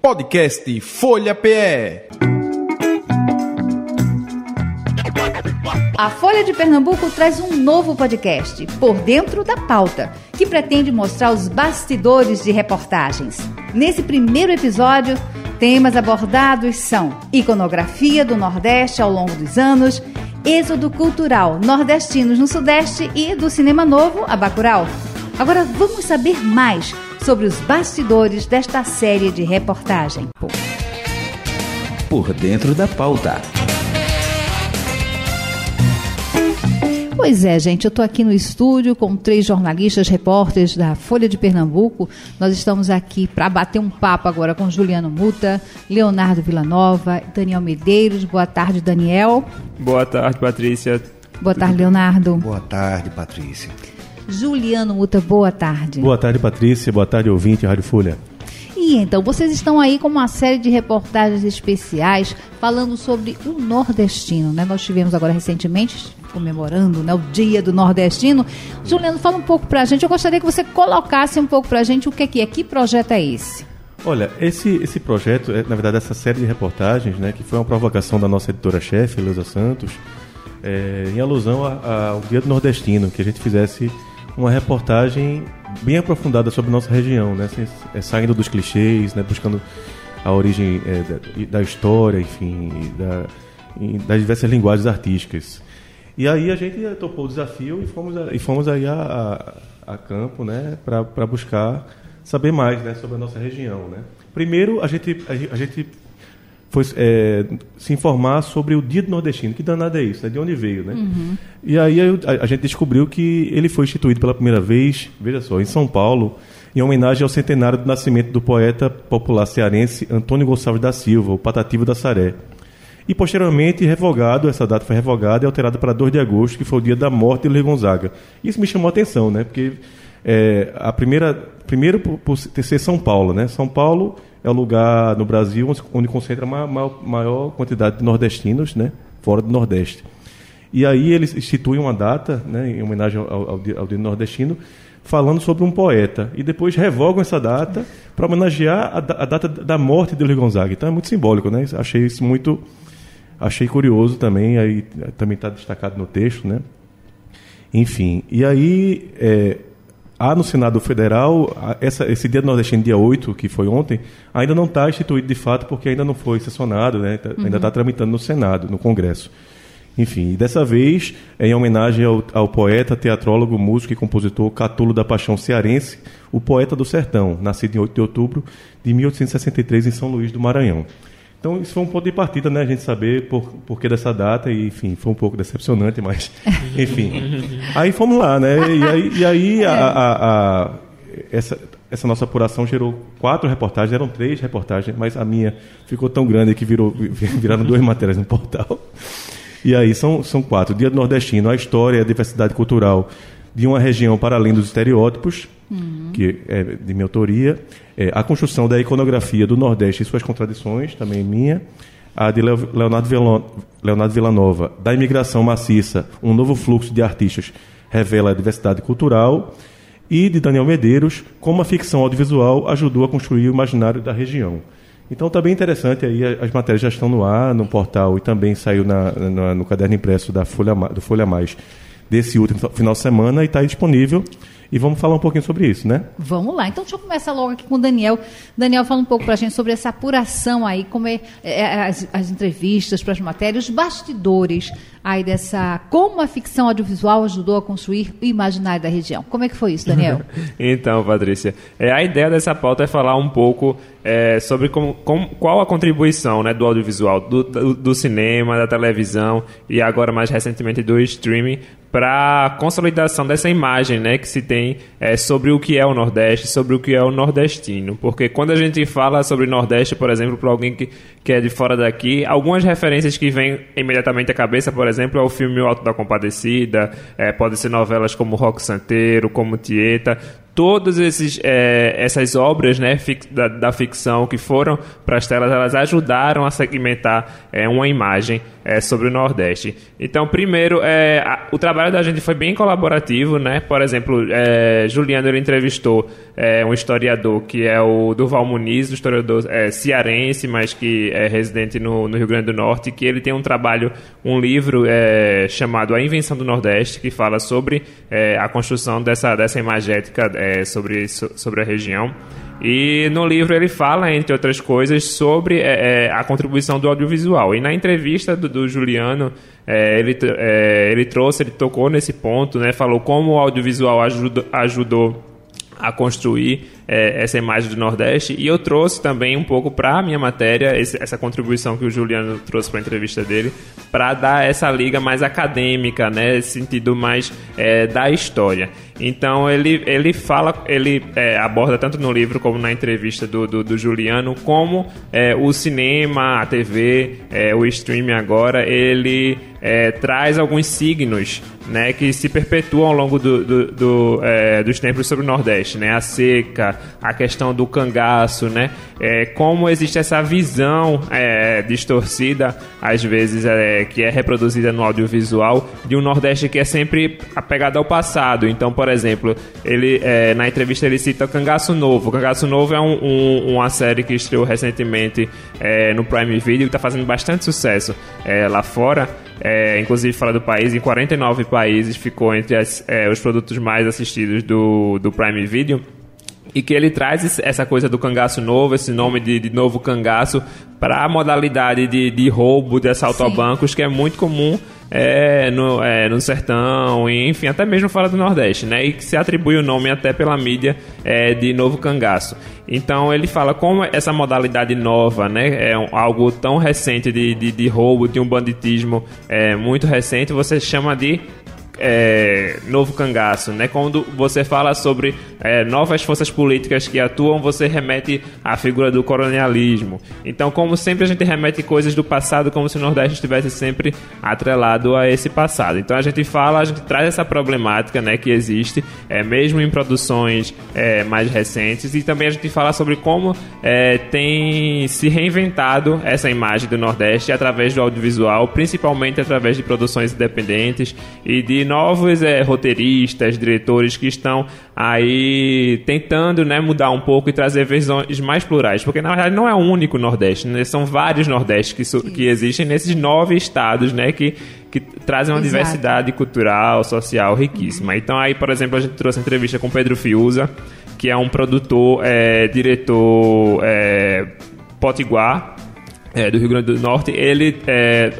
Podcast Folha PE. A Folha de Pernambuco traz um novo podcast, Por Dentro da Pauta, que pretende mostrar os bastidores de reportagens. Nesse primeiro episódio, temas abordados são iconografia do Nordeste ao longo dos anos, êxodo cultural nordestinos no Sudeste e do cinema novo a Bacurau. Agora vamos saber mais sobre os bastidores desta série de reportagem. Por Dentro da Pauta. Pois é, gente, eu estou aqui no estúdio com três jornalistas, repórteres da Folha de Pernambuco. Nós estamos aqui para bater um papo agora com Juliano Muta, Leonardo Villanova, Daniel Medeiros. Boa tarde, Daniel. Boa tarde, Patrícia. Boa tarde, Leonardo. Boa tarde, Patrícia. Juliano Muta, boa tarde. Boa tarde, Patrícia. Boa tarde, ouvinte Rádio Folha. E então, vocês estão aí com uma série de reportagens especiais falando sobre o nordestino, né? Nós tivemos agora recentemente comemorando né, o Dia do Nordestino. Juliano, fala um pouco pra gente. Eu gostaria que você colocasse um pouco pra gente o que é que é, que projeto é esse. Olha, esse, esse projeto, é, na verdade, essa série de reportagens, né, que foi uma provocação da nossa editora-chefe, Leusa Santos, é, em alusão a, a, ao Dia do Nordestino, que a gente fizesse uma reportagem bem aprofundada sobre nossa região, né? É, saindo dos clichês, né? buscando a origem é, da, da, história, enfim, da, das diversas linguagens artísticas. E aí a gente topou o desafio e fomos, a, e fomos aí a, a, a campo né? para buscar saber mais né? sobre a nossa região. Né? Primeiro, a gente, a, a gente foi é, se informar sobre o Dia do Nordestino. Que danado é isso? Né? De onde veio, né? Uhum. E aí a, a, gente descobriu que ele foi instituído pela primeira vez, veja só, em São Paulo, em homenagem ao centenário do nascimento do poeta popular cearense Antônio Gonçalves da Silva, o Patativo da Saré. E posteriormente revogado, essa data foi revogada e alterada para 2 de agosto, que foi o dia da morte de Luiz Gonzaga. Isso me chamou a atenção, né? Porque é, a primeira, primeiro por, por ser São Paulo, né? São Paulo é o lugar no Brasil onde concentra a maior, maior quantidade de nordestinos, né, fora do Nordeste. E aí eles instituem uma data, né, em homenagem ao, ao, ao dia nordestino, falando sobre um poeta. E depois revogam essa data para homenagear a, a, data da morte de Luiz Gonzaga. Então é muito simbólico, né? Achei isso muito... Achei curioso também, aí também está destacado no texto, né? Enfim, e aí é, Há no Senado Federal, essa, esse dia do nordestino, dia 8, que foi ontem, ainda não está instituído de fato porque ainda não foi sessionado, né? Tá, uhum. ainda está tramitando no Senado, no Congresso. Enfim, dessa vez, em homenagem ao, ao, poeta, teatrólogo, músico e compositor Catulo da Paixão Cearense, o poeta do sertão, nascido em 8 de outubro de 1863 em São Luís do Maranhão. Então, isso foi um ponto de partida, né? A gente saber por, por que dessa data, e enfim, foi um pouco decepcionante, mas enfim. aí fomos lá, né? E aí, e aí a, a, a, essa, essa nossa apuração gerou quatro reportagens, eram três reportagens, mas a minha ficou tão grande que virou, viraram duas matérias no portal. E aí são, são quatro. Dia do Nordestino, a história a diversidade cultural de uma região para além dos estereótipos, uhum. que é de minha autoria é, a construção da iconografia do Nordeste e suas contradições, também minha. A de Leonardo, Leonardo Villanova, da imigração maciça, um novo fluxo de artistas revela a diversidade cultural. E de Daniel Medeiros, como a ficção audiovisual ajudou a construir o imaginário da região. Então está bem interessante aí, as matérias já estão no ar, no portal e também saiu na, na, no caderno impresso da Folha, do Folha Mais desse último final de semana e está disponível e vamos falar um pouquinho sobre isso, né? Vamos lá. Então, deixa eu começar logo aqui com o Daniel. Daniel, fala um pouco para a gente sobre essa apuração aí, como é, é as, as, entrevistas para as matérias, os bastidores aí dessa... Como a ficção audiovisual ajudou a construir o imaginário da região. Como é que foi isso, Daniel? então, Patrícia, é, a ideia dessa pauta é falar um pouco é, sobre como, como, qual a contribuição né, do audiovisual, do, do, do cinema, da televisão e agora mais recentemente do streaming para consolidação dessa imagem né, que se tem é, sobre o que é o Nordeste, sobre o que é o nordestino. Porque quando a gente fala sobre Nordeste, por exemplo, para alguém que, que é de fora daqui, algumas referências que vêm imediatamente à cabeça, por exemplo, é o filme O Alto da Compadecida, é, pode ser novelas como Rock Santeiro, como Tieta, todas esses, é, essas obras né, da, da, ficção que foram para as telas, elas ajudaram a segmentar é, uma imagem é, sobre o Nordeste. Então, primeiro, é, a, o trabalho da gente foi bem colaborativo, né? Por exemplo, é, Juliano entrevistou é, um historiador que é o Duval Muniz, um historiador é, cearense, mas que é residente no, no, Rio Grande do Norte, que ele tem um trabalho, um livro é, chamado A Invenção do Nordeste, que fala sobre é, a construção dessa, dessa imagética sobre, sobre a região. E no livro ele fala, entre outras coisas, sobre é, é, a contribuição do audiovisual. E na entrevista do, do Juliano, é, ele, é, ele trouxe, ele tocou nesse ponto, né, falou como o audiovisual ajudou, ajudou a construir é, essa imagem do Nordeste e eu trouxe também um pouco para a minha matéria esse, essa contribuição que o Juliano trouxe para a entrevista dele para dar essa liga mais acadêmica, né, esse sentido mais é, da história. Então ele, ele fala, ele é, aborda tanto no livro como na entrevista do, do, do Juliano como é, o cinema, a TV, é, o streaming agora, ele é, traz alguns signos né, que se perpetuam ao longo do, do, do é, dos tempos sobre o Nordeste, né, a seca, a questão do cangaço, né, é, como existe essa visão é, distorcida, às vezes, é, que é reproduzida no audiovisual, de um Nordeste que é sempre apegado ao passado. Então, por exemplo, ele é, na entrevista ele cita o Cangaço Novo. O Cangaço Novo é um, um, uma série que estreou recentemente no Prime Video, que está fazendo bastante sucesso lá fora é, inclusive fora do país, em 49 países ficou entre as, é, os produtos mais assistidos do, do Prime Video. E que ele traz essa coisa do cangaço novo, esse nome de, de novo cangaço, para a modalidade de, de roubo, de assalto Sim. a bancos, que é muito comum é, no, é, no sertão, e, enfim, até mesmo fora do Nordeste, né? E que se atribui o nome até pela mídia é, de novo cangaço. Então ele fala como essa modalidade nova, né? É um, algo tão recente de, de, de, roubo, de um banditismo é, muito recente, você chama de é, novo cangaço, né? Quando você fala sobre é, novas forças políticas que atuam, você remete à figura do colonialismo. Então, como sempre a gente remete coisas do passado, como se o Nordeste estivesse sempre atrelado a esse passado. Então a gente fala, a gente traz essa problemática, né, que existe, é, mesmo em produções é, mais recentes, e também a gente fala sobre como é, tem se reinventado essa imagem do Nordeste através do audiovisual, principalmente através de produções independentes e de novos é, roteiristas, diretores que estão aí tentando né, mudar um pouco e trazer visões mais plurais, porque na verdade não é o único Nordeste, né? são vários Nordestes que, que existem nesses nove estados né, que, que trazem uma Exato. diversidade cultural, social riquíssima. Então aí, por exemplo, a gente trouxe entrevista com Pedro Fiuza, que é um produtor, é, diretor é, potiguar, é, do Rio Grande do Norte. Ele é,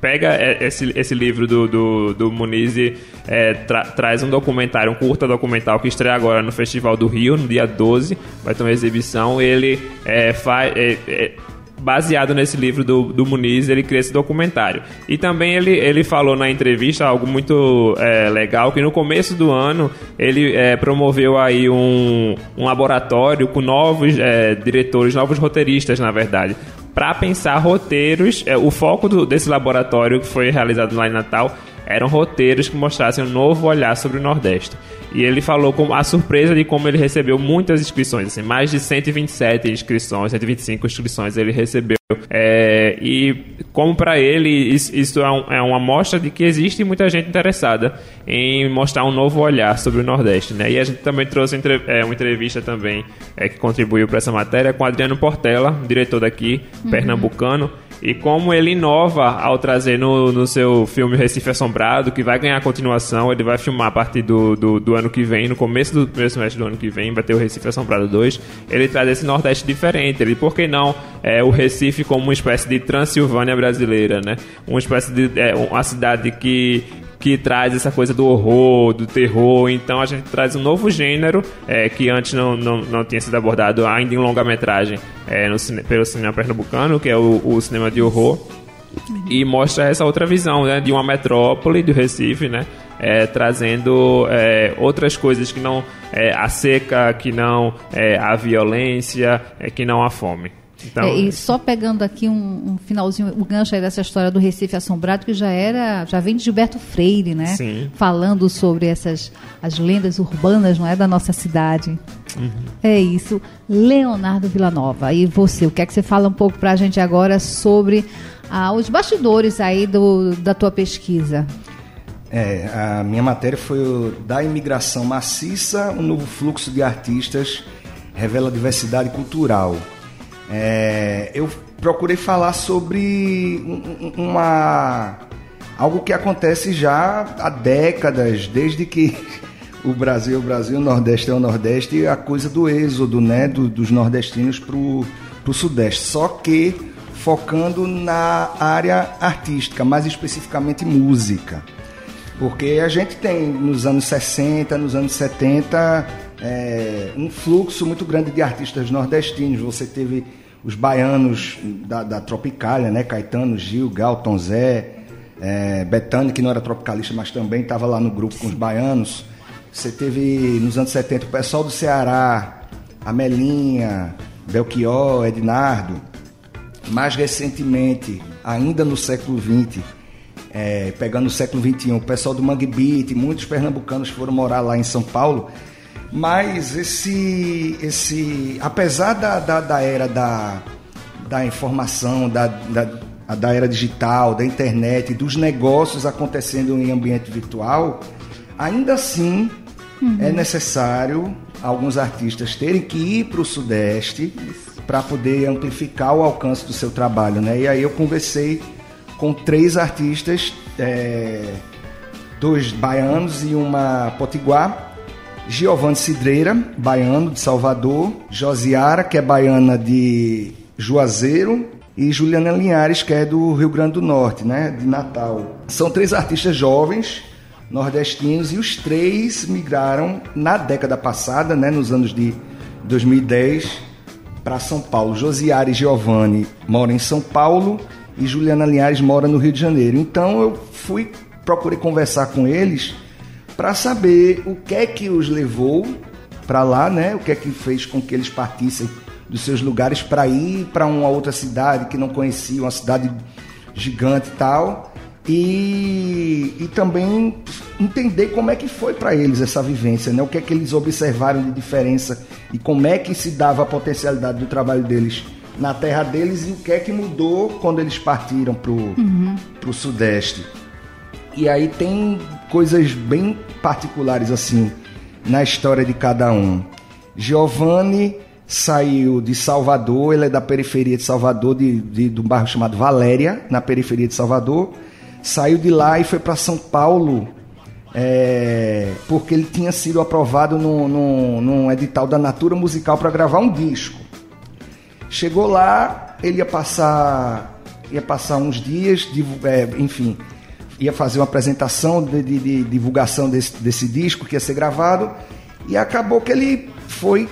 pega é, esse, esse livro do, do, do Muniz e é, tra, traz um documentário, um curta documental que estreia agora no Festival do Rio, no dia 12, vai ter uma exibição. Ele é, faz. É, é, baseado nesse livro do, do Muniz, ele cria esse documentário. E também ele, ele falou na entrevista algo muito é, legal, que no começo do ano ele é, promoveu aí um, um laboratório com novos é, diretores, novos roteiristas, na verdade, para pensar roteiros. É, o foco do, desse laboratório que foi realizado lá em Natal eram roteiros que mostrassem um novo olhar sobre o Nordeste. E ele falou com a surpresa de como ele recebeu muitas inscrições, assim, mais de 127 inscrições, 125 inscrições ele recebeu. É, e como para ele isso é, um, é, uma amostra de que existe muita gente interessada em mostrar um novo olhar sobre o Nordeste, né? E a gente também trouxe entre, é, uma entrevista também é, que contribuiu para essa matéria com Adriano Portela, diretor daqui, uhum. pernambucano e como ele inova ao trazer no, no seu filme Recife Assombrado, que vai ganhar continuação, ele vai filmar a partir do, do, do, ano que vem, no começo do primeiro semestre do ano que vem, vai ter o Recife Assombrado 2. Ele traz esse Nordeste diferente. Ele, por que não é, o Recife como uma espécie de Transilvânia brasileira, né? Uma espécie de é, uma cidade que que traz essa coisa do horror, do terror. Então a gente traz um novo gênero é, que antes não, não, não tinha sido abordado ainda em longa-metragem é, pelo cinema pernambucano, que é o, o cinema de horror. E mostra essa outra visão né, de uma metrópole do Recife, né? É, trazendo é, outras coisas que não é, a seca, que não é, a violência, é, que não a fome. Então, É, e só pegando aqui um, um finalzinho, o gancho aí dessa história do Recife Assombrado, que já era, já vem de Gilberto Freire, né? Sim. Falando sobre essas as lendas urbanas, não é, da nossa cidade. É isso. Leonardo Villanova, e você, o que é que você fala um pouco pra gente agora sobre ah, os bastidores aí do, da tua pesquisa? É, a minha matéria foi o da imigração maciça, um novo fluxo de artistas revela diversidade cultural. É, eu procurei falar sobre um- um- uma algo que acontece já há décadas, desde que o Brasil é o Brasil, o Nordeste é o Nordeste, a coisa do êxodo, né, do- dos nordestinos para o Sudeste. Só que focando na área artística, mais especificamente música. Porque a gente tem nos anos 60, nos anos 70, é, um fluxo muito grande de artistas nordestinos. Você teve os baianos da, da Tropicália, né? Caetano, Gil, Gal, Tom Zé, é, Betânia, que não era tropicalista, mas também estava lá no grupo com os baianos. Você teve nos anos 70 o pessoal do Ceará, Amelinha, Belchior, Ednardo. Mais recentemente, ainda no século XX, é, pegando o século XXI, o pessoal do Mangue Beat, muitos pernambucanos foram morar lá em São Paulo. Mas esse, esse apesar da, da, da era da, da informação, da, da, da era digital, da internet, dos negócios acontecendo em ambiente virtual, ainda assim é necessário alguns artistas terem que ir para o Sudeste para poder amplificar o alcance do seu trabalho. Né? E aí eu conversei com três artistas, é, dois baianos e uma potiguar. Giovanni Cidreira, baiano de Salvador, Josiara, que é baiana de Juazeiro, e Juliana Linhares, que é do Rio Grande do Norte, né, de Natal. São três artistas jovens, nordestinos, e os três migraram na década passada, né, nos anos de 2010, para São Paulo. Josiara e Giovanni moram em São Paulo e Juliana Linhares mora no Rio de Janeiro. Então eu fui, procurei conversar com eles para saber o que é que os levou para lá, né? O que é que fez com que eles partissem dos seus lugares para ir para uma outra cidade que não conheciam, uma cidade gigante e tal. E, e também entender como é que foi para eles essa vivência, né? O que é que eles observaram de diferença e como é que se dava a potencialidade do trabalho deles na terra deles e o que é que mudou quando eles partiram pro, pro Sudeste. E aí tem coisas bem particulares assim na história de cada um. Giovanni saiu de Salvador, ele é da periferia de Salvador, de, de, de um bairro chamado Valéria, na periferia de Salvador. Saiu de lá e foi para São Paulo é, porque ele tinha sido aprovado no, no, num edital da Natura Musical para gravar um disco. Chegou lá, ele ia passar, ia passar uns dias, divu- é, enfim, ia fazer uma apresentação de, de- de divulgação desse, desse disco que ia ser gravado e acabou que ele foi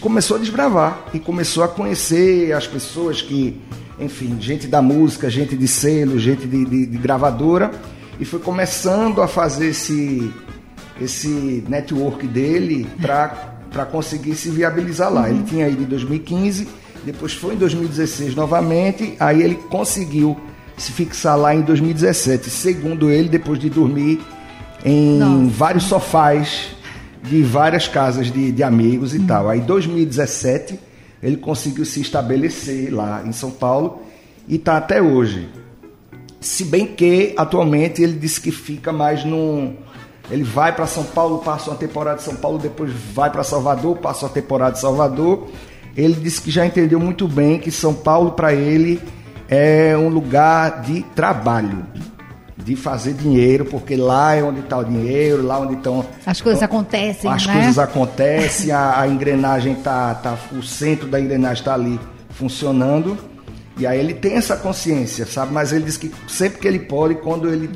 começou a desbravar e começou a conhecer as pessoas que, enfim, gente da música, gente de selo, gente de, de- de gravadora e foi começando a fazer esse esse network dele para conseguir se viabilizar lá. Ele tinha ido em 2015, depois foi em 2016 novamente, aí ele conseguiu se fixar lá em 2017, segundo ele, depois de dormir em Nossa. vários sofás de várias casas de, de amigos e tal. Aí em 2017 ele conseguiu se estabelecer lá em São Paulo e está até hoje. Se bem que atualmente ele disse que fica mais num. Ele vai para São Paulo, passa uma temporada de São Paulo, depois vai para Salvador, passa uma temporada de Salvador. Ele disse que já entendeu muito bem que São Paulo para ele é um lugar de trabalho, de fazer dinheiro, porque lá é onde está o dinheiro, lá onde estão As coisas acontecem, as né? coisas acontecem, a, a engrenagem tá, tá, o centro da engrenagem está ali funcionando. E aí ele tem essa consciência, sabe? Mas ele diz que sempre que ele pode, quando ele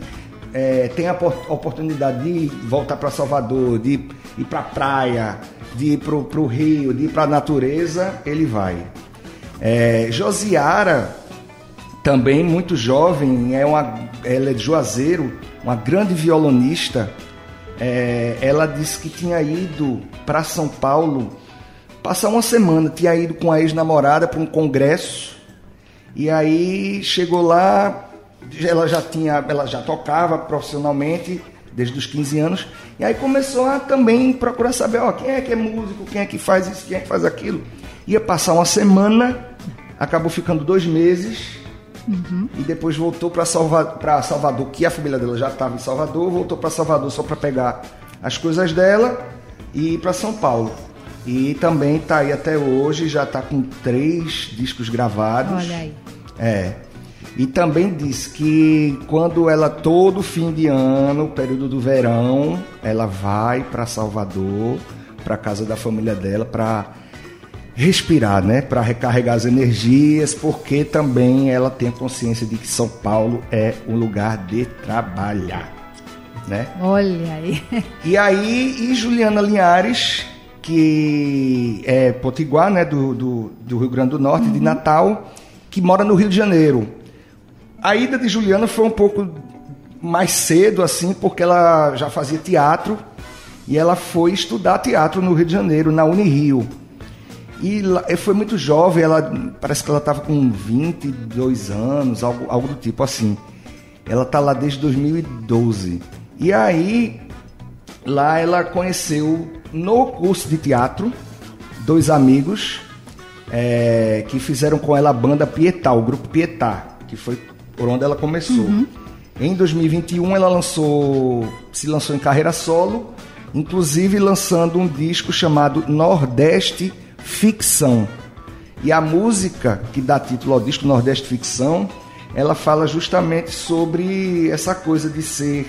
é, tem a por- oportunidade de voltar para Salvador, de ir para a praia, de ir para o rio, de ir para a natureza, ele vai. É, Josiara, também muito jovem, é uma, ela é de Juazeiro, uma grande violonista. É, ela disse que tinha ido para São Paulo passar uma semana. Tinha ido com a ex-namorada para um congresso. E aí chegou lá, ela já tinha, ela já tocava profissionalmente desde os 15 anos. E aí começou a também procurar saber, ó, quem é que é músico, quem é que faz isso, quem é que faz aquilo. Ia passar uma semana, acabou ficando dois meses. E depois voltou para Salva Salvador, que a família dela já estava em Salvador, voltou para Salvador só para pegar as coisas dela e ir para São Paulo. E também está aí até hoje, já está com três discos gravados. Olha aí. É. E também diz que quando ela, todo fim de ano, período do verão, ela vai para Salvador, para casa da família dela, para respirar, né? Para recarregar as energias, porque também ela tem a consciência de que São Paulo é um lugar de trabalhar, né? Olha aí. E aí, e Juliana Linhares, que é potiguar, né, do, do, do Rio Grande do Norte, de Natal, que mora no Rio de Janeiro. A ida de Juliana foi um pouco mais cedo, assim, porque ela já fazia teatro e ela foi estudar teatro no Rio de Janeiro, na Unirio. E foi muito jovem, ela parece que ela estava com 22 anos, algo, algo do tipo assim. Ela tá lá desde 2012. E aí, lá ela conheceu no curso de teatro dois amigos eh, que fizeram com ela a banda Pietá, o grupo Pietá, que foi por onde ela começou. Em 2021 ela lançou, se lançou em carreira solo, inclusive lançando um disco chamado Nordeste Ficção. E a música que dá título ao disco Nordeste Ficção, ela fala justamente sobre essa coisa de ser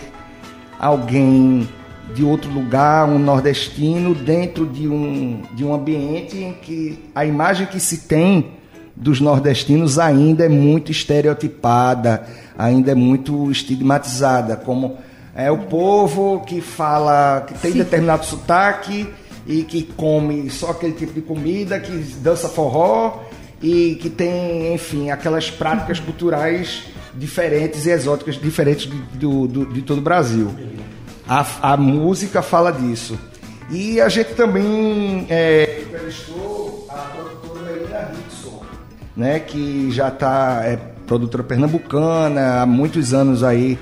alguém de outro lugar, um nordestino, dentro de um, de um ambiente em que a imagem que se tem dos nordestinos ainda é muito estereotipada, ainda é muito estigmatizada, como é o povo que fala, que tem Sim. determinado sotaque e que come só aquele tipo de comida, que dança forró e que tem, enfim, aquelas práticas culturais diferentes e exóticas diferentes de, do, do- de todo o Brasil. A, a música fala disso. E a gente também é, entrevistou a produtora Melina Rickson, né, que já está é produtora pernambucana, há muitos anos aí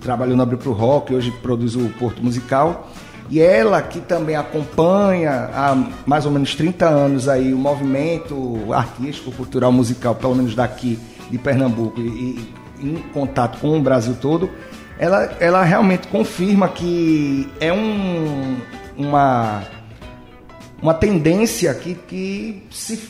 trabalhou no Abril pro Rock, hoje produz o Porto Musical. E ela que também acompanha há mais ou menos 30 anos aí o movimento artístico, cultural, musical, pelo menos daqui de Pernambuco e, e em contato com o Brasil todo, ela, ela realmente confirma que é um, uma, uma tendência que, que se,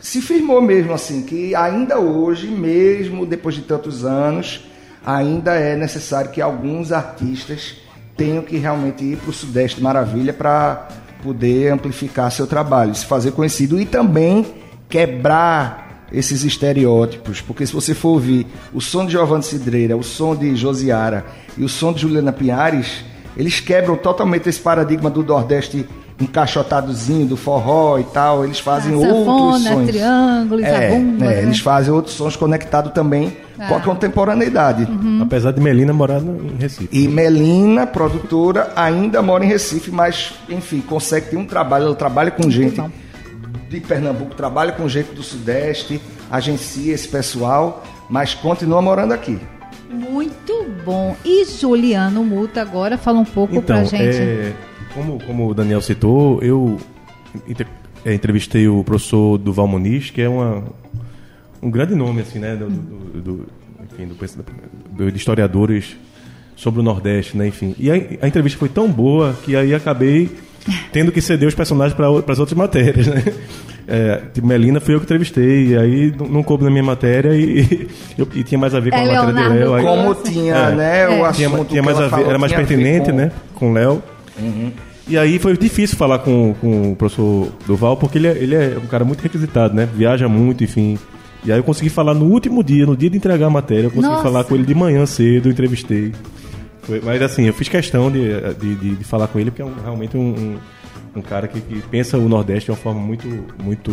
se firmou mesmo assim, que ainda hoje, mesmo depois de tantos anos, ainda é necessário que alguns artistas tenham que realmente ir para o Sudeste Maravilha para poder amplificar seu trabalho, se fazer conhecido e também quebrar esses estereótipos, porque se você for ouvir o som de Giovanni Cidreira, o som de Josiara e o som de Juliana Pinhares, eles quebram totalmente esse paradigma do Nordeste encaixotadozinho, do forró e tal, eles fazem Ah, outros sons. triângulo, é, é, né? eles fazem outros sons conectados também com a Ah. contemporaneidade. Apesar de Melina morar no- em Recife. E Melina, produtora, ainda mora em Recife, mas, enfim, consegue ter um trabalho. Ela trabalha com gente de Pernambuco, trabalha com gente do Sudeste, agencia esse pessoal, mas continua morando aqui. Muito bom. E Juliano Muta agora fala um pouco Então, pra gente. é, como, como o Daniel citou, eu é, entrevistei o professor Duval Muniz, que é uma, um grande nome, assim, né, do, do- do- enfim, do, do- de historiadores sobre o Nordeste, né, enfim. E a, a entrevista foi tão boa que aí acabei tendo que ceder os personagens para as outras matérias, né. É, tipo, Melina fui eu que entrevistei, e aí não, não coube na minha matéria e, eu- e tinha mais a ver com É, a matéria Leonardo de Léo. aí- Como Nossa. tinha, É. né, o É. assunto tinha, tinha que mais ela a ver, falou, era mais pertinente, com- né? Com o Léo. E aí foi difícil falar com, com o professor Duval, porque ele é, ele é um cara muito requisitado, né? Viaja muito, enfim. E aí eu consegui falar no último dia, no dia de entregar a matéria, eu consegui Nossa. falar com ele de manhã cedo, entrevistei. Foi- mas assim, eu fiz questão de, de, de- de falar com ele, porque é um- realmente um, um, um cara que, que pensa o Nordeste de uma forma muito, muito,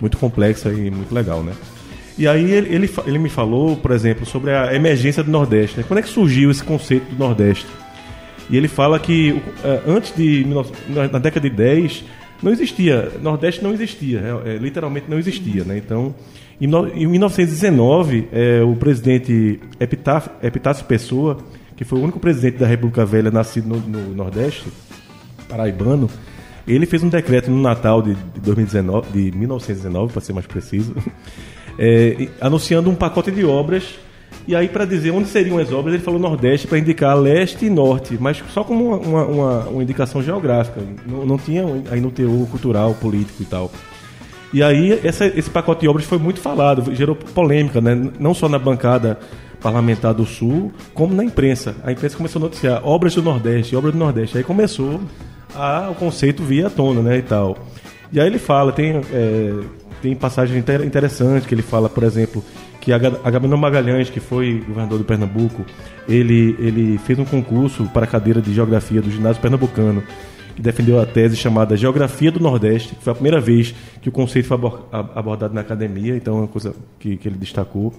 muito complexa e muito legal, né? E aí ele, ele, ele me falou, por exemplo, sobre a emergência do Nordeste. Né? Quando é que surgiu esse conceito do Nordeste? E ele fala que eh, antes de 19 na década de 10, não existia, Nordeste não existia, é, é, literalmente não existia, né? Então, em, no, em 1919, é, o presidente Epitácio, Pessoa, que foi o único presidente da República Velha nascido no, no Nordeste, paraibano, ele fez um decreto no Natal de, de 2019, de 1919, para ser mais preciso, é, anunciando um pacote de obras. E aí, para dizer onde seriam as obras, ele falou Nordeste para indicar leste e norte, mas só como uma, uma, uma indicação geográfica. Não, não tinha aí no teor cultural, político e tal. E aí, essa, esse pacote de obras foi muito falado, gerou polêmica, né? não só na bancada parlamentar do Sul, como na imprensa. A imprensa começou a noticiar obras do Nordeste, obras do Nordeste. Aí começou a, o conceito vir à tona, né, e tal. E aí ele fala, tem, é, tem passagem inter, interessante que ele fala, por exemplo, que Agamenon Magalhães, que foi governador do Pernambuco, ele, ele fez um concurso para a cadeira de Geografia do ginásio pernambucano, que defendeu a tese chamada Geografia do Nordeste, que foi a primeira vez que o conceito foi abordado na academia, então é uma coisa que, que ele destacou.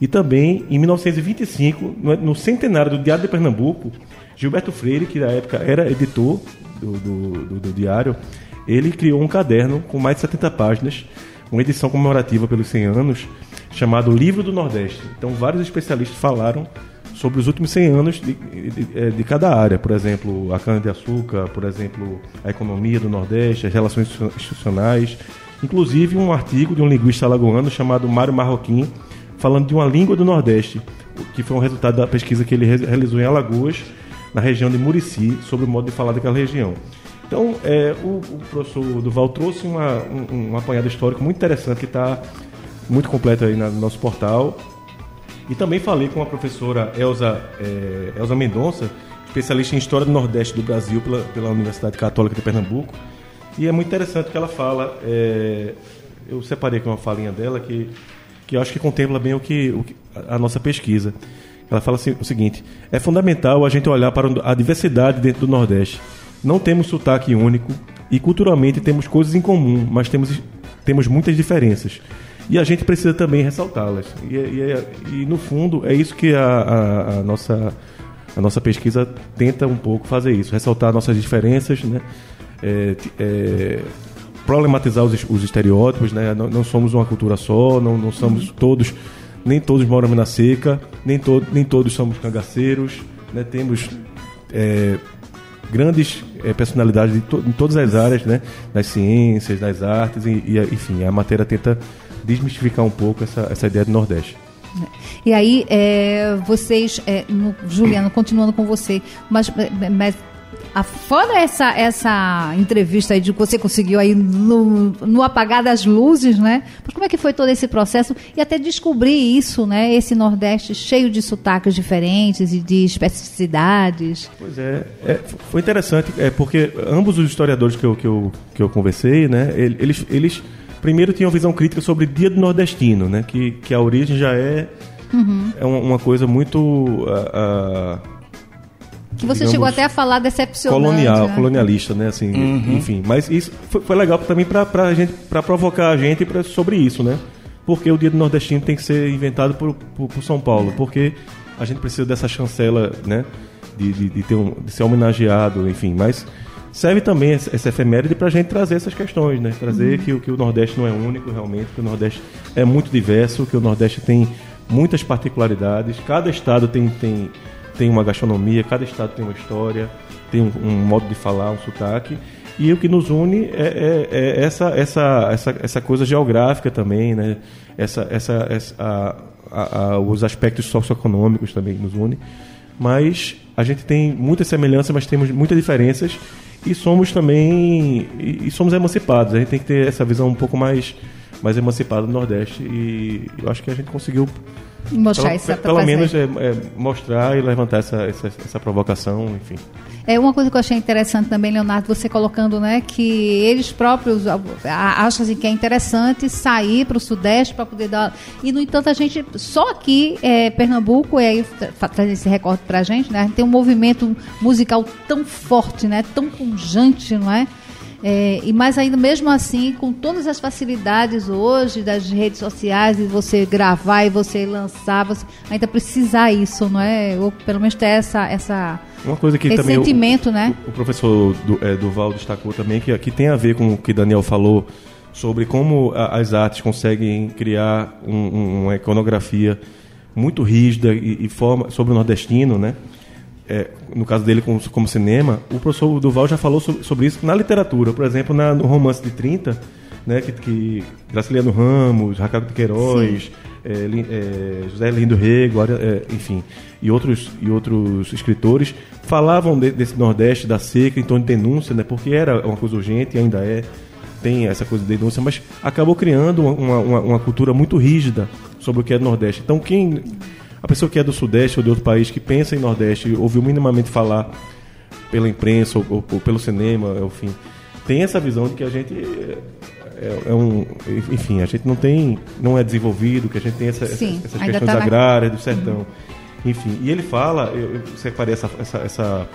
E também, em 1925, no centenário do Diário de Pernambuco, Gilberto Freire, que na época era editor do, do, do, do diário, ele criou um caderno com mais de 70 páginas, uma edição comemorativa pelos 100 anos, chamado Livro do Nordeste. Então, vários especialistas falaram sobre os últimos 100 anos de, de, de cada área, por exemplo, a cana-de-açúcar, por exemplo, a economia do Nordeste, as relações institucionais, inclusive um artigo de um linguista alagoano chamado Mário Marroquim, falando de uma língua do Nordeste, que foi um resultado da pesquisa que ele realizou em Alagoas, na região de Murici, sobre o modo de falar daquela região. Então, é, o, o, professor Duval trouxe uma, um, um apanhado histórico muito interessante que está muito completo aí no nosso portal. E também falei com a professora Elza, é, Elza Mendonça, especialista em História do Nordeste do Brasil pela, pela Universidade Católica de Pernambuco. E é muito interessante que ela fala. É, eu separei aqui uma falinha dela que que eu acho que contempla bem o que, o que a nossa pesquisa. Ela fala assim, o seguinte: é fundamental a gente olhar para a diversidade dentro do Nordeste. Não temos sotaque único e culturalmente temos coisas em comum, mas temos, temos muitas diferenças. E a gente precisa também ressaltá-las. E, e, e, no fundo, é isso que a, a, a, nossa, a nossa pesquisa tenta um pouco fazer isso: ressaltar nossas diferenças, né? É, é, problematizar os, os estereótipos, né? Não, não, somos uma cultura só, não, não somos todos, nem todos moramos na seca, nem, to, nem todos somos cangaceiros, né? Temos é, grandes é, personalidades to, em todas as áreas, né? Das ciências, das artes, e, e, enfim, a matéria tenta desmistificar um pouco essa, essa ideia do Nordeste. E aí, é, vocês, é, no, Juliano, continuando com você, mas, mas a, fora essa, essa entrevista aí de que você conseguiu aí no, no apagar das luzes, né? Mas como é que foi todo esse processo e até descobrir isso, né? Esse Nordeste cheio de sotaques diferentes e de especificidades. Pois é, é foi interessante, é porque ambos os historiadores que eu, que eu, que eu conversei, né? Eles, eles primeiro tinham visão crítica sobre o Dia do Nordestino, né? Que, que a origem já é, uhum. é uma, uma, coisa muito... Uh, uh, que você digamos, chegou até a falar decepcionante. Colonial, né? colonialista, né? Assim, uhum. enfim. Mas isso foi, foi legal também para pra gente, para provocar a gente pra, sobre isso, né? Porque o Dia do Nordestino tem que ser inventado por, por, por São Paulo. Porque a gente precisa dessa chancela, né? De, de, de, ter um, de ser homenageado, enfim. Mas serve também essa, efeméride para a gente trazer essas questões, né? Trazer que, que o Nordeste não é único realmente, que o Nordeste é muito diverso, que o Nordeste tem muitas particularidades. Cada estado tem, tem tem uma gastronomia, cada estado tem uma história, tem um, um modo de falar, um sotaque. E o que nos une é, é, é essa, essa, essa, essa coisa geográfica também, né? essa, essa, essa, a, a, a, os aspectos socioeconômicos também nos une. Mas a gente tem muitas semelhanças, mas temos muitas diferenças e somos também e, somos emancipados. A gente tem que ter essa visão um pouco mais mais emancipada do Nordeste e eu acho que a gente conseguiu Mostrar pelo, isso Pelo menos é, é, mostrar e levantar essa, essa, essa, provocação, enfim. É uma coisa que eu achei interessante também, Leonardo, você colocando, né, que eles próprios acham assim, que é interessante sair para o Sudeste para poder dar. E no entanto a gente só aqui, é, Pernambuco, e aí traz esse recorde para a gente, né? Tem um movimento musical tão forte, né, tão pungente, não é? É, e mais ainda, mesmo assim, com todas as facilidades hoje das redes sociais, e você gravar e você lançar, você ainda precisar isso, não é? Ou pelo menos ter essa, essa Uma coisa que esse também o- sentimento, né? O, o professor Du- é, Duval destacou também que, que tem a ver com o que Daniel falou sobre como a- as artes conseguem criar um- um- uma iconografia muito rígida e, e forma sobre o nordestino, né? É, no caso dele como, como cinema, o professor Duval já falou sobre, sobre isso na literatura, por exemplo, na- no romance de 30, né, que, que Graciliano Ramos, Raquel de Queiroz, é, é, José Lindo Rego, é, enfim, e outros, e outros escritores falavam de- desse Nordeste, da seca, em torno de denúncia, né, porque era uma coisa urgente e ainda é, tem essa coisa de denúncia, mas acabou criando uma, uma, uma- uma cultura muito rígida sobre o que é Nordeste. Então, quem a pessoa que é do Sudeste ou de outro país que pensa em Nordeste, ouviu minimamente falar pela imprensa ou, ou- ou pelo cinema, enfim, tem essa visão de que a gente é, é- é um, enfim, a gente não tem, não é desenvolvido, que a gente tem essa, Sim, essas, questões tá agrárias do sertão, enfim. E ele fala, eu, eu separei essa, essa, essa-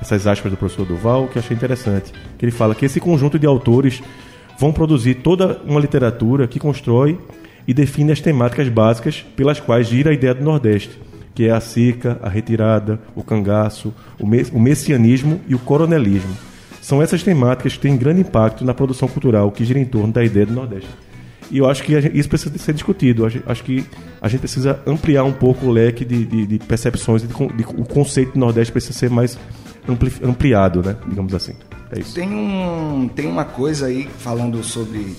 essas aspas do professor Duval que eu achei interessante, que ele fala que esse conjunto de autores vão produzir toda uma literatura que constrói e define as temáticas básicas pelas quais gira a ideia do Nordeste, que é a seca, a retirada, o cangaço, o, mes- o messianismo e o coronelismo. São essas temáticas que têm grande impacto na produção cultural que gira em torno da ideia do Nordeste. E eu acho que isso precisa ser discutido. Acho, que a gente precisa ampliar um pouco o leque de, de- de percepções. e o conceito do Nordeste precisa ser mais ampli- ampliado, né? digamos assim. É isso. Tem, um, tem uma coisa aí, falando sobre,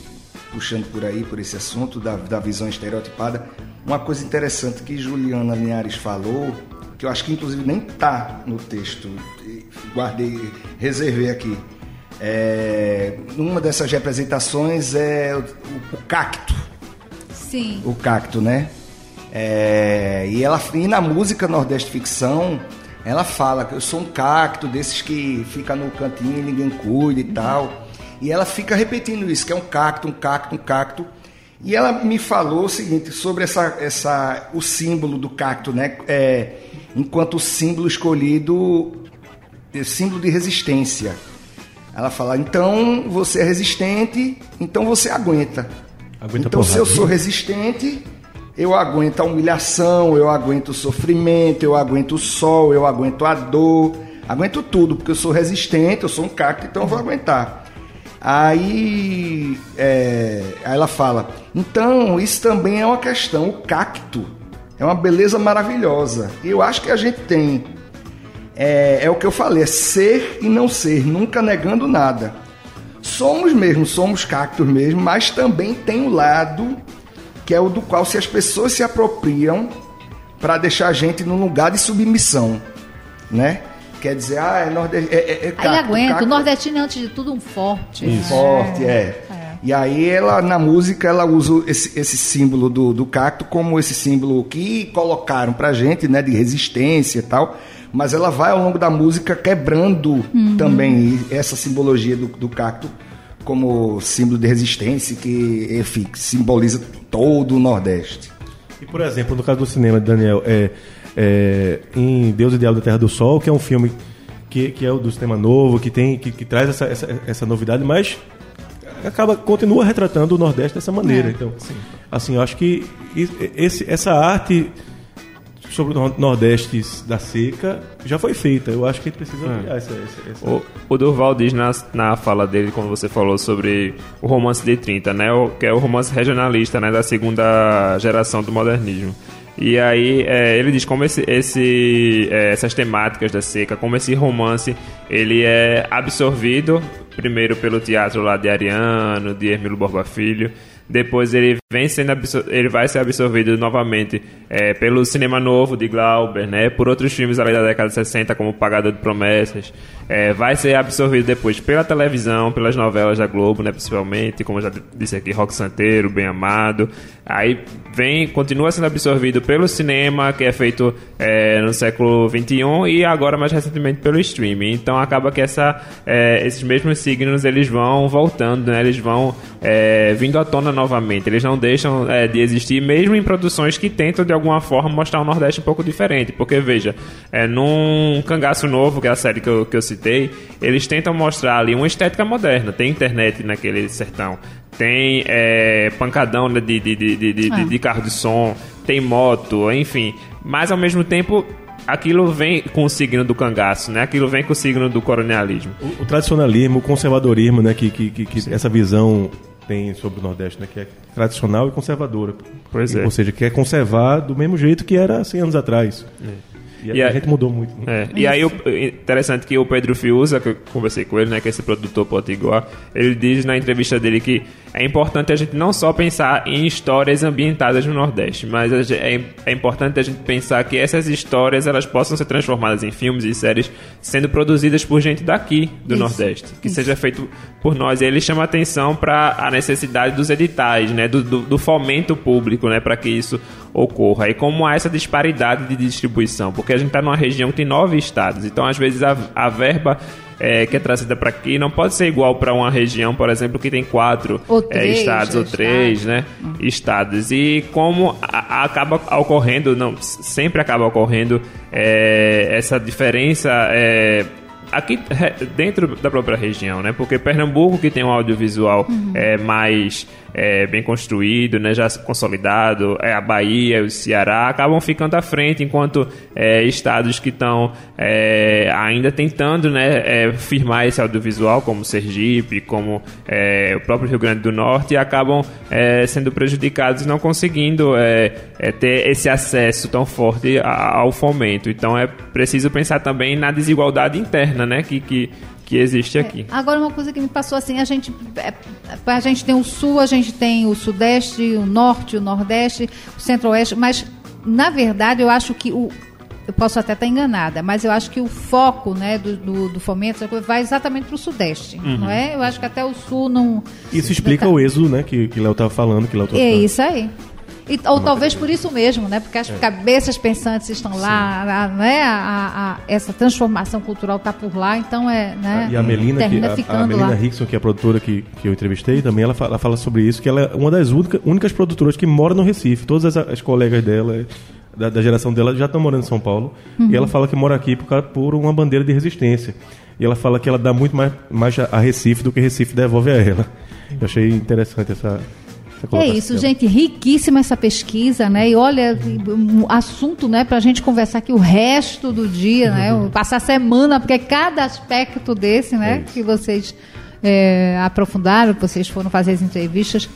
puxando por aí, por esse assunto da, da visão estereotipada, uma coisa interessante que Juliana Linhares falou, que eu acho que inclusive nem tá no texto, guardei, reservei aqui. É, numa dessas representações é o, o cacto, Sim. o cacto, né? É, e, ela, e na música Nordeste Ficção, ela fala que eu sou um cacto desses que fica no cantinho e ninguém cuida e tal. E ela fica repetindo isso, que é um cacto, um cacto, um cacto. E ela me falou o seguinte sobre essa, essa, o símbolo do cacto, né? É, enquanto símbolo escolhido, é, símbolo de resistência. Ela fala, então você é resistente, então você aguenta. Aguenta então se porrada. eu sou resistente, eu aguento a humilhação, eu aguento o sofrimento, eu aguento o sol, eu aguento a dor, aguento tudo, porque eu sou resistente, eu sou um cacto, então eu vou aguentar. Aí, é, ela fala, então isso também é uma questão, o cacto é uma beleza maravilhosa. E eu acho que a gente tem é, é o que eu falei, é ser e não ser, nunca negando nada. Somos mesmo, somos cactos mesmo, mas também tem o lado que é o do qual se as pessoas se apropriam para deixar a gente num lugar de submissão, né? Quer dizer, ah, é nordeste, é, é, é Aí cacto, aguenta. cacto O nordestino é, antes de tudo, um forte. né? forte, é. E aí ela na música ela usa esse, esse símbolo do, do cacto como esse símbolo que colocaram pra gente, né, de resistência e tal. Mas ela vai ao longo da música quebrando também essa simbologia do, do cacto como símbolo de resistência que enfim, simboliza todo o Nordeste. E, por exemplo, no caso do cinema, Daniel, é, é, em Deus e Diabo da Terra do Sol, que é um filme que, que é o do cinema novo, que, tem, que, que traz essa, essa, essa novidade, mas acaba continua retratando o Nordeste dessa maneira. É. Então, assim, eu acho que esse, essa arte sobre o Nor- Nordeste da seca já foi feita. Eu acho que a gente precisa ampliar essa, essa, essa- O, o Durval diz na, na fala dele, quando você falou sobre o romance de 30, né? O, que é o romance regionalista, né? Da segunda geração do modernismo. E aí é, ele diz como esse, esse, é, essas temáticas da seca, como esse romance, ele é absorvido primeiro pelo teatro lá de Ariano, de Hermilo Borba Filho, depois ele vem sendo ele vai ser absorvido novamente é, pelo cinema novo de Glauber, né? Por outros filmes ali da década de 60, como Pagador de Promessas. É, vai ser absorvido depois pela televisão, pelas novelas da Globo, né? Principalmente, como eu já disse aqui, Rock Santeiro, Bem Amado. Aí vem, continua sendo absorvido pelo cinema, que é feito é, no século XXI, e agora mais recentemente pelo streaming. Então acaba que essa, é, esses mesmos signos eles vão voltando, né? Eles vão é, vindo à tona novamente, eles não deixam é, de existir, mesmo em produções que tentam de alguma forma mostrar o Nordeste um pouco diferente. Porque, veja, é, num Cangaço Novo, que é a série que eu, que eu citei, eles tentam mostrar ali uma estética moderna. Tem internet naquele sertão, tem é, pancadão né, de, de, de, de, de, Ah. de carro de som, tem moto, enfim. Mas ao mesmo tempo. Aquilo vem com o signo do cangaço, né? Aquilo vem com o signo do colonialismo. O, o tradicionalismo, o conservadorismo, né, que, que, que, que essa visão tem sobre o Nordeste, né, que é tradicional e conservadora. Pois é. Ou seja, quer conservar do mesmo jeito que era 100 anos atrás. E, E a, a- gente mudou muito. né? É, e aí, o, interessante que o Pedro Fiuza, que eu conversei com ele, né, que é esse produtor potiguar, ele diz na entrevista dele que é importante a gente não só pensar em histórias ambientadas no Nordeste, mas é, é importante a gente pensar que essas histórias elas possam ser transformadas em filmes e séries sendo produzidas por gente daqui do Isso, Nordeste, que isso. seja feito por nós. E ele chama atenção para a necessidade dos editais, né, do, do, do fomento público, né, para que isso ocorra. E como há essa disparidade de distribuição, porque a gente está numa região que tem nove estados, então às vezes a, a verba é, que é trazida para aqui não pode ser igual para uma região, por exemplo, que tem quatro Ou é, três, estados ou estados. três, né, estados. E como a- a- acaba ocorrendo, não, sempre acaba ocorrendo é, essa diferença. É, Aqui re- dentro da própria região, né? Porque Pernambuco que tem um audiovisual é, mais é, bem construído, né? Já consolidado, é a Bahia, o Ceará acabam ficando à frente, enquanto é, estados que estão é, ainda tentando, né? é, firmar esse audiovisual, como Sergipe, como é, o próprio Rio Grande do Norte, acabam é, sendo prejudicados não conseguindo é, é, ter esse acesso tão forte ao fomento. Então é preciso pensar também na desigualdade interna, né, que, que, que existe aqui. Agora, uma coisa que me passou assim, a gente, é, a gente tem o sul, a gente tem o sudeste, o norte, o nordeste, o centro-oeste, mas, na verdade, eu acho que o... Eu posso até estar enganada, mas eu acho que o foco né, do, do, do fomento vai exatamente para o sudeste, não é? Eu acho que até o sul não... Isso explica não tá- o êxodo, né, que, que Léo estava falando, que Léo É isso aí. E- ou talvez por isso mesmo, né? Porque as É. cabeças pensantes estão lá, a, né? A, a- essa transformação cultural está por lá, então é, né? E a Melina, que, a, a Melina lá. Rickson, que é a produtora que, que eu entrevistei, também ela fala, ela fala sobre isso, que ela é uma das única, únicas produtoras que mora no Recife. Todas as, as colegas dela, da, da geração dela, já estão morando em São Paulo. Uhum. E ela fala que mora aqui por, causa- por uma bandeira de resistência. E ela fala que ela dá muito mais, mais a Recife do que Recife devolve a ela. Eu achei interessante essa, essa É isso, dela. gente, riquíssima essa pesquisa, né? E olha, um assunto, né, pra gente conversar aqui o resto do dia, né? Passar a semana, porque cada aspecto desse, É né, que vocês é, aprofundaram, que vocês foram fazer as entrevistas,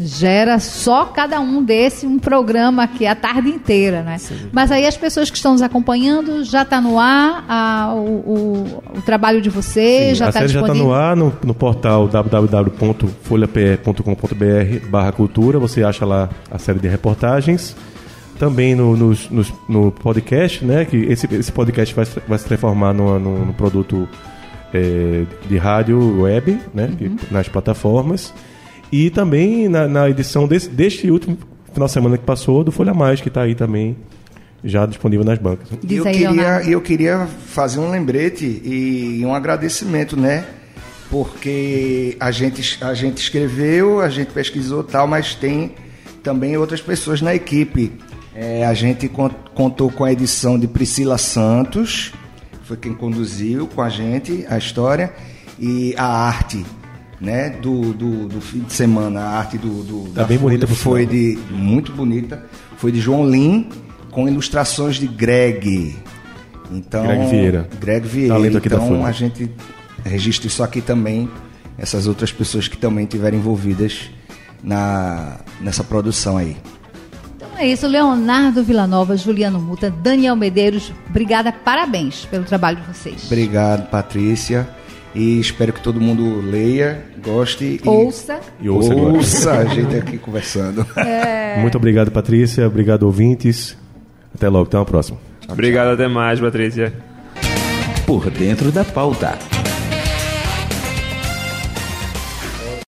gera só cada um desse um programa aqui a tarde inteira, né? Mas aí as pessoas que estão nos acompanhando, já está no ar a- o, o- o trabalho de vocês, já a está série já está disponível. no ar no, no portal www.folhape.com.br barra cultura. Você acha lá a série de reportagens. Também no, nos- no podcast, né? Que esse, esse podcast vai, se- vai se transformar numa- num, num produto eh, de rádio web, né? que- Uhum. nas plataformas. E também na, na edição desse, deste último final de semana que passou, do Folha Mais, que está aí também já disponível nas bancas. E Diz eu aí, queria, Leonardo. eu queria fazer um lembrete e um agradecimento, né? Porque a gente, a gente escreveu, a gente pesquisou tal, mas tem também outras pessoas na equipe. É, a gente con- contou com a edição de Priscila Santos, foi quem conduziu com a gente a história, e a arte, né? Do, do, do fim de semana, a arte do. do Tá bem bonita, foi de muito bonita. Foi de João Lim com ilustrações de Greg. Então, Greg Vieira. Greg Vieira. Talento aqui da então Folha. a gente registra isso aqui também, essas outras pessoas que também estiveram envolvidas na, nessa produção aí. Então é isso, Leonardo Villanova, Juliano Muta, Daniel Medeiros, obrigada, parabéns pelo trabalho de vocês. Obrigado, Patrícia. E espero que todo mundo leia, goste e Ouça. E ouça ouça a gente aqui conversando. Muito obrigado, Patrícia. Obrigado, ouvintes. Até logo. Até uma próxima. Obrigado, até mais, Patrícia. Por dentro da pauta.